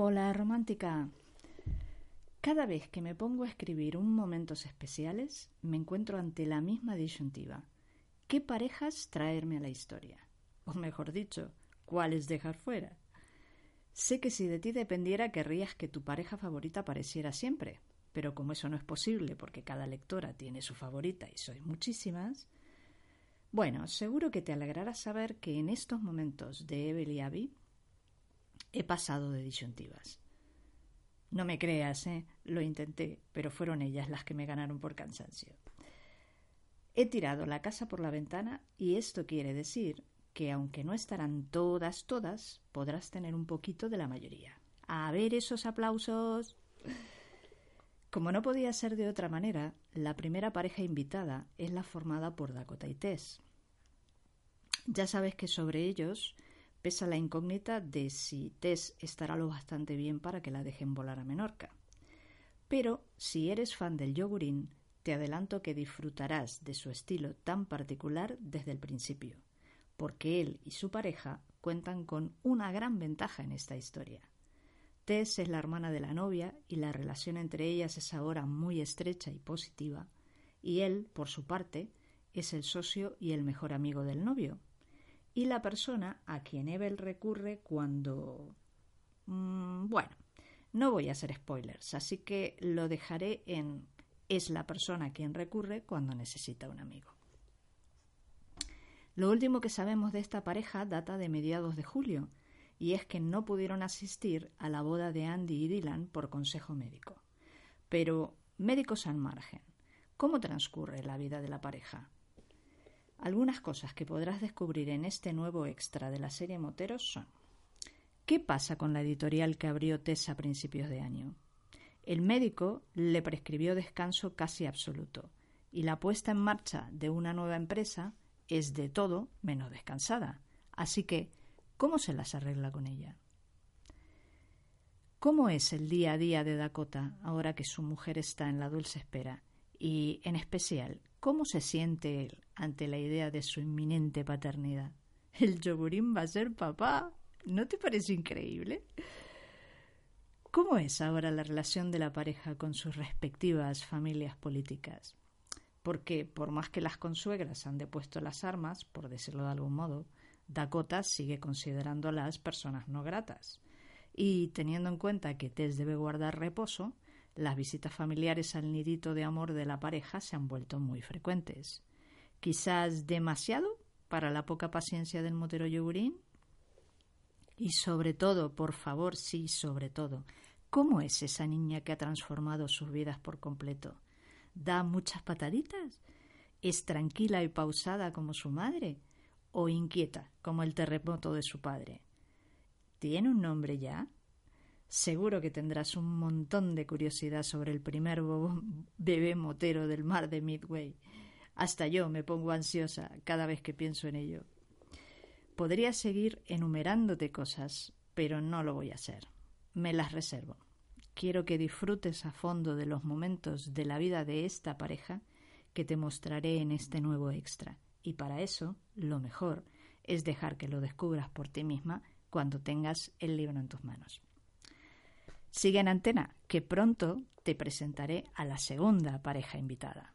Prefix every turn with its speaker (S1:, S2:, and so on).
S1: Hola, romántica. Cada vez que me pongo a escribir un momentos especiales, me encuentro ante la misma disyuntiva. ¿Qué parejas traerme a la historia? O mejor dicho, ¿cuáles dejar fuera? Sé que si de ti dependiera querrías que tu pareja favorita apareciera siempre, pero como eso no es posible porque cada lectora tiene su favorita y sois muchísimas, bueno, seguro que te alegrará saber que en estos momentos de Evel y Abby he pasado de disyuntivas. No me creas, ¿eh? Lo intenté, pero fueron ellas las que me ganaron por cansancio. He tirado la casa por la ventana y esto quiere decir que aunque no estarán todas, todas, podrás tener un poquito de la mayoría. A ver esos aplausos. Como no podía ser de otra manera, la primera pareja invitada es la formada por Dakota y Tess. Ya sabes que sobre ellos pesa la incógnita de si Tess estará lo bastante bien para que la dejen volar a Menorca. Pero si eres fan del yogurín, te adelanto que disfrutarás de su estilo tan particular desde el principio, porque él y su pareja cuentan con una gran ventaja en esta historia. Tess es la hermana de la novia y la relación entre ellas es ahora muy estrecha y positiva, y él, por su parte, es el socio y el mejor amigo del novio, y la persona a quien Evel recurre cuando... Mm, bueno, no voy a hacer spoilers, así que lo dejaré en es la persona a quien recurre cuando necesita un amigo. Lo último que sabemos de esta pareja data de mediados de julio, y es que no pudieron asistir a la boda de Andy y Dylan por consejo médico. Pero, médicos al margen, ¿cómo transcurre la vida de la pareja? Algunas cosas que podrás descubrir en este nuevo extra de la serie Moteros son ¿Qué pasa con la editorial que abrió Tess a principios de año? El médico le prescribió descanso casi absoluto y la puesta en marcha de una nueva empresa es de todo menos descansada. Así que, ¿cómo se las arregla con ella? ¿Cómo es el día a día de Dakota ahora que su mujer está en la dulce espera? Y, en especial, ¿cómo se siente él ante la idea de su inminente paternidad? ¿El yogurín va a ser papá? ¿No te parece increíble? ¿Cómo es ahora la relación de la pareja con sus respectivas familias políticas? Porque, por más que las consuegras han depuesto las armas, por decirlo de algún modo, Dakota sigue considerándolas personas no gratas. Y teniendo en cuenta que Tess debe guardar reposo, las visitas familiares al nidito de amor de la pareja se han vuelto muy frecuentes. Quizás demasiado para la poca paciencia del motero yogurín. Y sobre todo, por favor, sí, sobre todo, ¿cómo es esa niña que ha transformado sus vidas por completo? ¿Da muchas pataditas? ¿Es tranquila y pausada como su madre? ¿O inquieta como el terremoto de su padre? ¿Tiene un nombre ya? Seguro que tendrás un montón de curiosidad sobre el primer bebé motero del mar de Midway. Hasta yo me pongo ansiosa cada vez que pienso en ello. Podría seguir enumerándote cosas, pero no lo voy a hacer. Me las reservo. Quiero que disfrutes a fondo de los momentos de la vida de esta pareja que te mostraré en este nuevo extra. Y para eso, lo mejor es dejar que lo descubras por ti misma cuando tengas el libro en tus manos. Sigue en antena, que pronto te presentaré a la segunda pareja invitada.